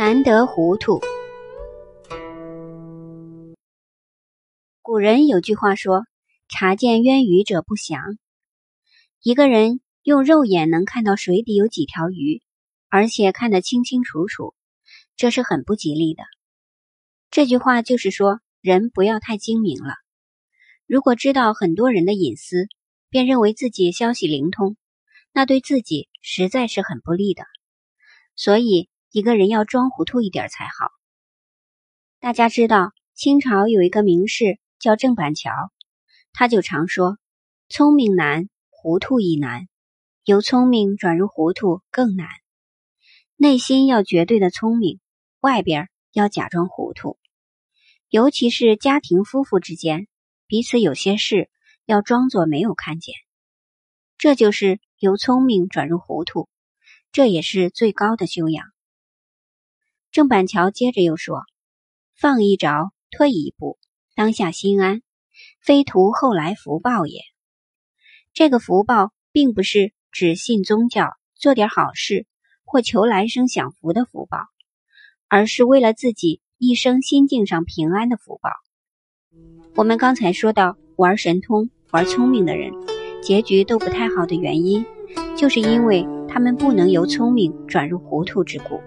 难得糊涂。古人有句话说：“察见渊鱼者不祥。”一个人用肉眼能看到水底有几条鱼，而且看得清清楚楚，这是很不吉利的。这句话就是说，人不要太精明了。如果知道很多人的隐私，便认为自己消息灵通，那对自己实在是很不利的。所以。一个人要装糊涂一点才好。大家知道，清朝有一个名士叫郑板桥，他就常说：“聪明难，糊涂亦难；由聪明转入糊涂更难。内心要绝对的聪明，外边要假装糊涂。尤其是家庭夫妇之间，彼此有些事要装作没有看见，这就是由聪明转入糊涂，这也是最高的修养。”郑板桥接着又说：“放一着，退一步，当下心安，非图后来福报也。这个福报，并不是只信宗教、做点好事或求来生享福的福报，而是为了自己一生心境上平安的福报。我们刚才说到，玩神通、玩聪明的人，结局都不太好的原因，就是因为他们不能由聪明转入糊涂之故。”